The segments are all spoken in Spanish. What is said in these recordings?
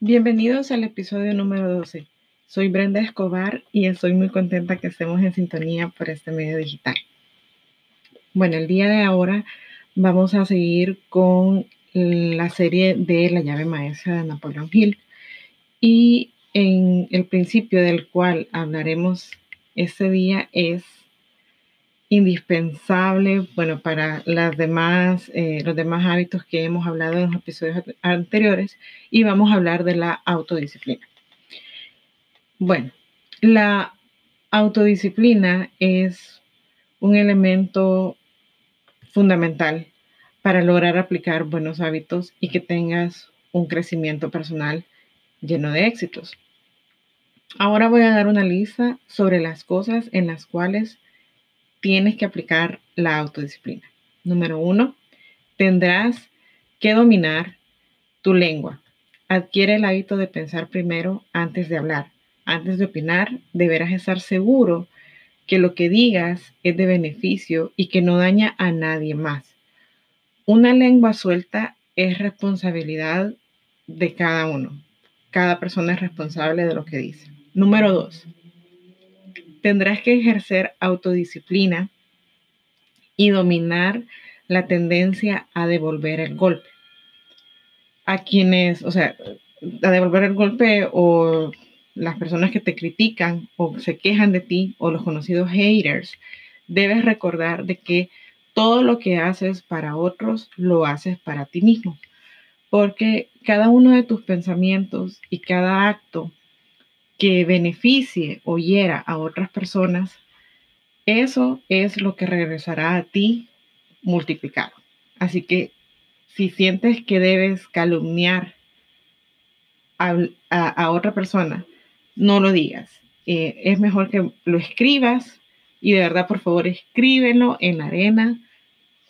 Bienvenidos al episodio número 12. Soy Brenda Escobar y estoy muy contenta que estemos en sintonía por este medio digital. Bueno, el día de ahora vamos a seguir con la serie de La llave maestra de Napoleón Hill y en el principio del cual hablaremos este día es indispensable, bueno, para las demás, eh, los demás hábitos que hemos hablado en los episodios anteriores y vamos a hablar de la autodisciplina. Bueno, la autodisciplina es un elemento fundamental para lograr aplicar buenos hábitos y que tengas un crecimiento personal lleno de éxitos. Ahora voy a dar una lista sobre las cosas en las cuales tienes que aplicar la autodisciplina. Número uno, tendrás que dominar tu lengua. Adquiere el hábito de pensar primero antes de hablar. Antes de opinar, deberás estar seguro que lo que digas es de beneficio y que no daña a nadie más. Una lengua suelta es responsabilidad de cada uno. Cada persona es responsable de lo que dice. Número dos, tendrás que ejercer autodisciplina y dominar la tendencia a devolver el golpe. A quienes, o sea, a devolver el golpe o las personas que te critican o se quejan de ti o los conocidos haters, debes recordar de que todo lo que haces para otros lo haces para ti mismo. Porque cada uno de tus pensamientos y cada acto que beneficie o hiera a otras personas, eso es lo que regresará a ti multiplicado. Así que si sientes que debes calumniar a, otra persona, no lo digas. Eh, es mejor que lo escribas y de verdad, por favor, escríbelo en la arena,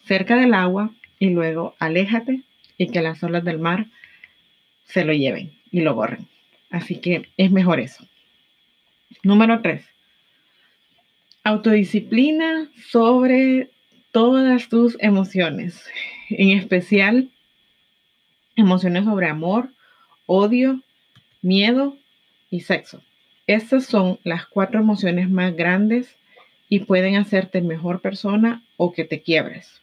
cerca del agua y luego aléjate y que las olas del mar se lo lleven y lo borren. Así que es mejor eso. Número tres, autodisciplina sobre todas tus emociones, en especial emociones sobre amor, odio, miedo y sexo. Estas son las cuatro emociones más grandes y pueden hacerte mejor persona o que te quiebres.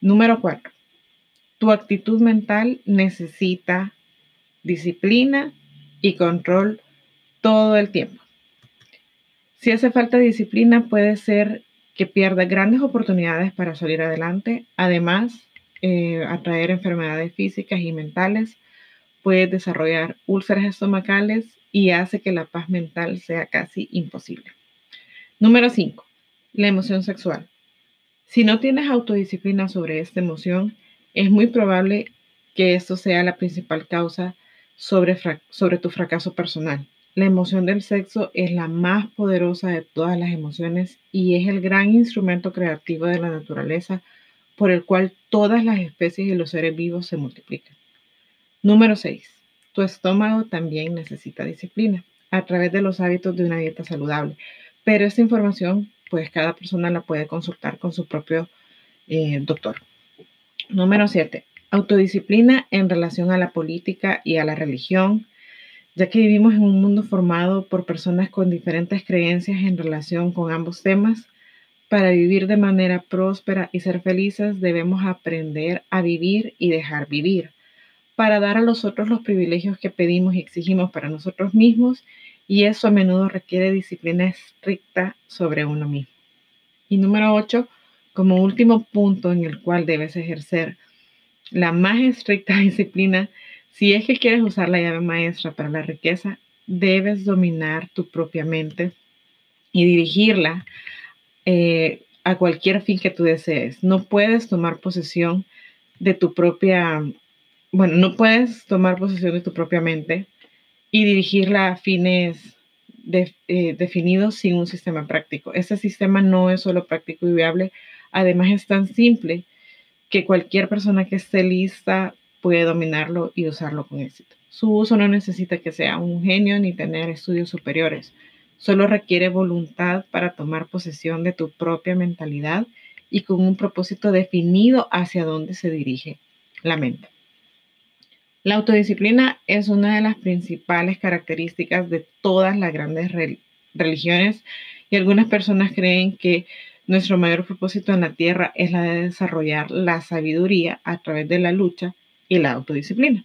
Número cuatro, tu actitud mental necesita disciplina y control todo el tiempo. Si hace falta disciplina, puede ser que pierda grandes oportunidades para salir adelante. Además, eh, atraer enfermedades físicas y mentales, puede desarrollar úlceras estomacales y hace que la paz mental sea casi imposible. Número 5. La emoción sexual. Si no tienes autodisciplina sobre esta emoción, es muy probable que esto sea la principal causa sobre, sobre tu fracaso personal. La emoción del sexo es la más poderosa de todas las emociones y es el gran instrumento creativo de la naturaleza por el cual todas las especies y los seres vivos se multiplican. Número 6. Tu estómago también necesita disciplina a través de los hábitos de una dieta saludable. Pero esta información, pues cada persona la puede consultar con su propio eh, doctor. Número 7. Autodisciplina en relación a la política y a la religión, ya que vivimos en un mundo formado por personas con diferentes creencias en relación con ambos temas. Para vivir de manera próspera y ser felices debemos aprender a vivir y dejar vivir, para dar a los otros los privilegios que pedimos y exigimos para nosotros mismos, y eso a menudo requiere disciplina estricta sobre uno mismo. Y número 8, como último punto en el cual debes ejercer la más estricta disciplina, si es que quieres usar la llave maestra para la riqueza, debes dominar tu propia mente y dirigirla eh, a cualquier fin que tú desees. No puedes tomar posesión de tu propia, bueno, no puedes tomar posesión de tu propia mente y dirigirla a fines eh, definidos sin un sistema práctico. Este sistema no es solo práctico y viable, además es tan simple que cualquier persona que esté lista puede dominarlo y usarlo con éxito. Su uso no necesita que sea un genio ni tener estudios superiores. Solo requiere voluntad para tomar posesión de tu propia mentalidad y con un propósito definido hacia dónde se dirige la mente. La autodisciplina es una de las principales características de todas las grandes religiones y algunas personas creen que nuestro mayor propósito en la tierra es la de desarrollar la sabiduría a través de la lucha y la autodisciplina.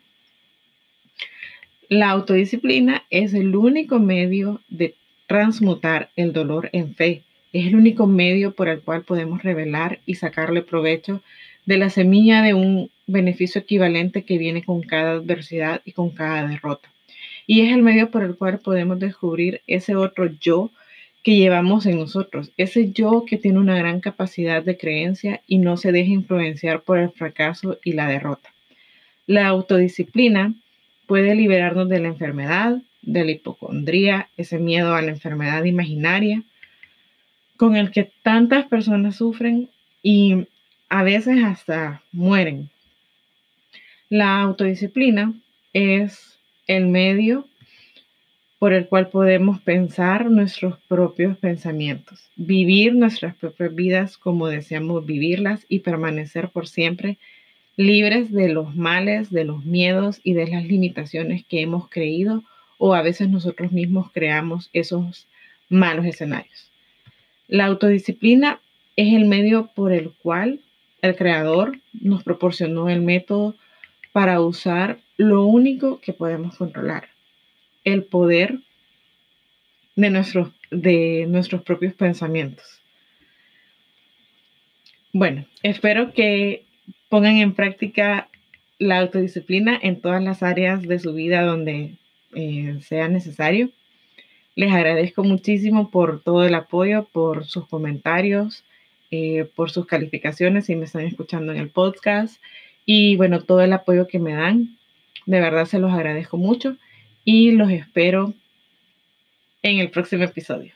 La autodisciplina es el único medio de transmutar el dolor en fe. Es el único medio por el cual podemos revelar y sacarle provecho de la semilla de un beneficio equivalente que viene con cada adversidad y con cada derrota. Y es el medio por el cual podemos descubrir ese otro yo que llevamos en nosotros, ese yo que tiene una gran capacidad de creencia y no se deja influenciar por el fracaso y la derrota. La autodisciplina puede liberarnos de la enfermedad, de la hipocondría, ese miedo a la enfermedad imaginaria con el que tantas personas sufren y a veces hasta mueren. La autodisciplina es el medio por el cual podemos pensar nuestros propios pensamientos, vivir nuestras propias vidas como deseamos vivirlas y permanecer por siempre libres de los males, de los miedos y de las limitaciones que hemos creído o a veces nosotros mismos creamos esos malos escenarios. La autodisciplina es el medio por el cual el creador nos proporcionó el método para usar lo único que podemos controlar, el poder de nuestros, de nuestros propios pensamientos. Bueno, espero que pongan en práctica la autodisciplina en todas las áreas de su vida donde eh, sea necesario. Les agradezco muchísimo por todo el apoyo, por sus comentarios, eh, por sus calificaciones si me están escuchando en el podcast y bueno, todo el apoyo que me dan. De verdad se los agradezco mucho y los espero en el próximo episodio.